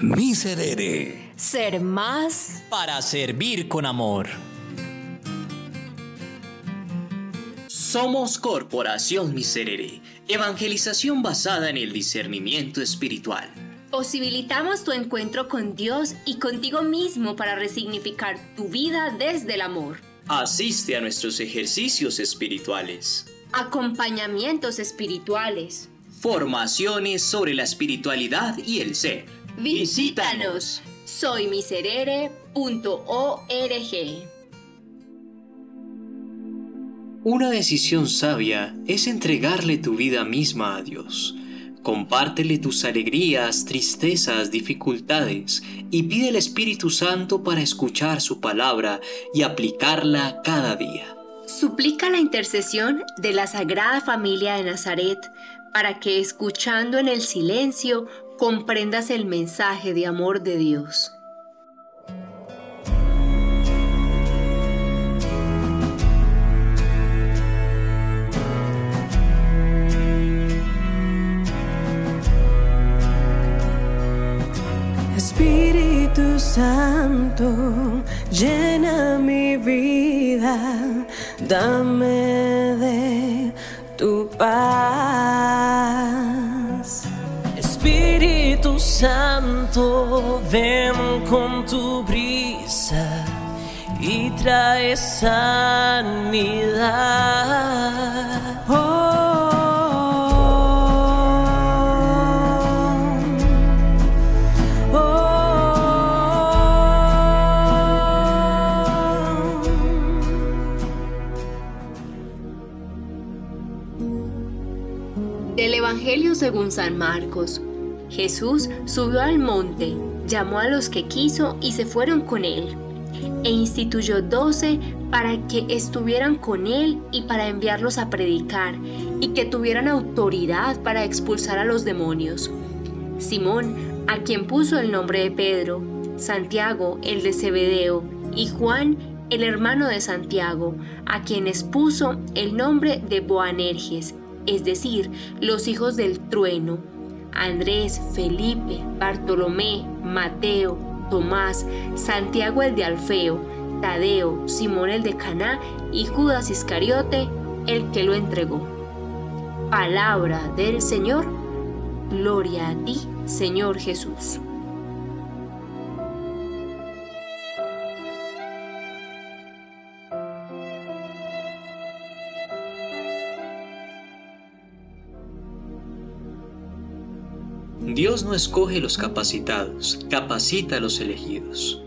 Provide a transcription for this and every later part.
Miserere. Ser más para servir con amor. Somos Corporación Miserere, evangelización basada en el discernimiento espiritual. Posibilitamos tu encuentro con Dios y contigo mismo para resignificar tu vida desde el amor. Asiste a nuestros ejercicios espirituales. Acompañamientos espirituales. Formaciones sobre la espiritualidad y el ser. Visítanos. Soy Una decisión sabia es entregarle tu vida misma a Dios Compártele tus alegrías, tristezas, dificultades y pide el Espíritu Santo para escuchar su palabra y aplicarla cada día. Suplica la intercesión de la Sagrada Familia de Nazaret para que escuchando en el silencio comprendas el mensaje de amor de Dios. Santo, llena mi vida, dame de tu paz. Santo, ven con tu brisa y trae sanidad. Oh, Evangelio según San Marcos. Jesús subió al monte, llamó a los que quiso y se fueron con él, e instituyó doce para que estuvieran con él y para enviarlos a predicar, y que tuvieran autoridad para expulsar a los demonios. Simón, a quien puso el nombre de Pedro, Santiago, el de Zebedeo, y Juan, el hermano de Santiago, a quienes puso el nombre de Boanerges, es decir, los hijos del trueno, Andrés, Felipe, Bartolomé, Mateo, Tomás, Santiago el de Alfeo, Tadeo, Simón el de Caná y Judas Iscariote, el que lo entregó. Palabra del Señor, gloria a ti, Señor Jesús. Dios no escoge los capacitados, capacita a los elegidos.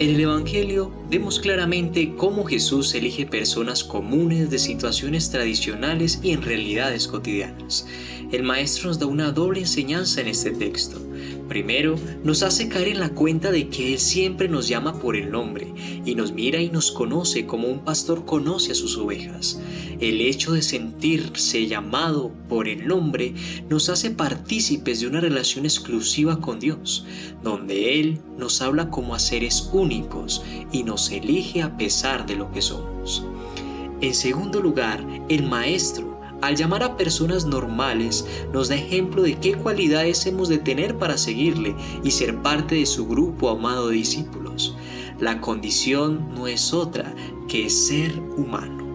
En el Evangelio vemos claramente cómo Jesús elige personas comunes de situaciones tradicionales y en realidades cotidianas. El Maestro nos da una doble enseñanza en este texto. Primero, nos hace caer en la cuenta de que Él siempre nos llama por el nombre y nos mira y nos conoce como un pastor conoce a sus ovejas. El hecho de sentirse llamado por el nombre nos hace partícipes de una relación exclusiva con Dios, donde Él nos habla como a seres únicos y nos elige a pesar de lo que somos. En segundo lugar, el Maestro al llamar a personas normales, nos da ejemplo de qué cualidades hemos de tener para seguirle y ser parte de su grupo amado de discípulos. La condición no es otra que ser humano.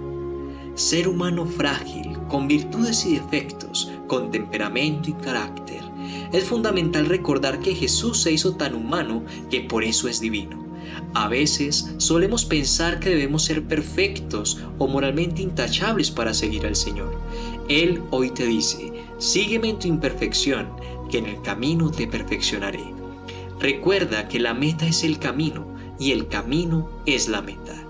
Ser humano frágil, con virtudes y defectos, con temperamento y carácter. Es fundamental recordar que Jesús se hizo tan humano que por eso es divino. A veces solemos pensar que debemos ser perfectos o moralmente intachables para seguir al Señor. Él hoy te dice, sígueme en tu imperfección, que en el camino te perfeccionaré. Recuerda que la meta es el camino y el camino es la meta.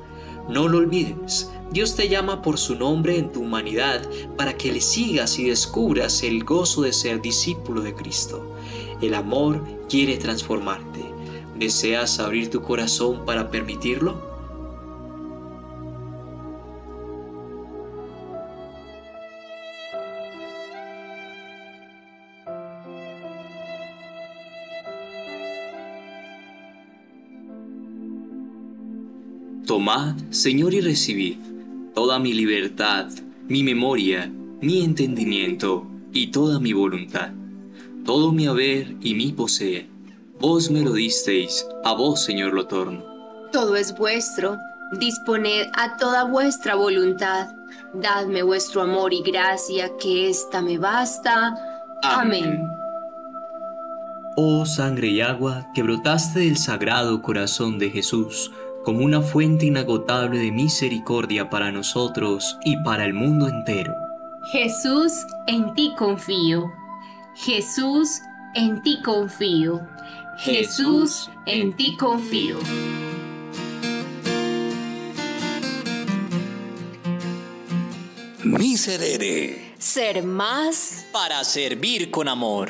No lo olvides, Dios te llama por su nombre en tu humanidad para que le sigas y descubras el gozo de ser discípulo de Cristo. El amor quiere transformarte. ¿Deseas abrir tu corazón para permitirlo? Tomad, Señor, y recibid toda mi libertad, mi memoria, mi entendimiento y toda mi voluntad, todo mi haber y mi poseer Vos me lo disteis, a vos, Señor, lo torno. Todo es vuestro, disponed a toda vuestra voluntad. Dadme vuestro amor y gracia, que ésta me basta. Amén. Oh sangre y agua que brotaste del sagrado corazón de Jesús, como una fuente inagotable de misericordia para nosotros y para el mundo entero. Jesús, en ti confío. Jesús, en ti confío. Jesús, en ti confío. Miserere. Ser más Para servir con amor.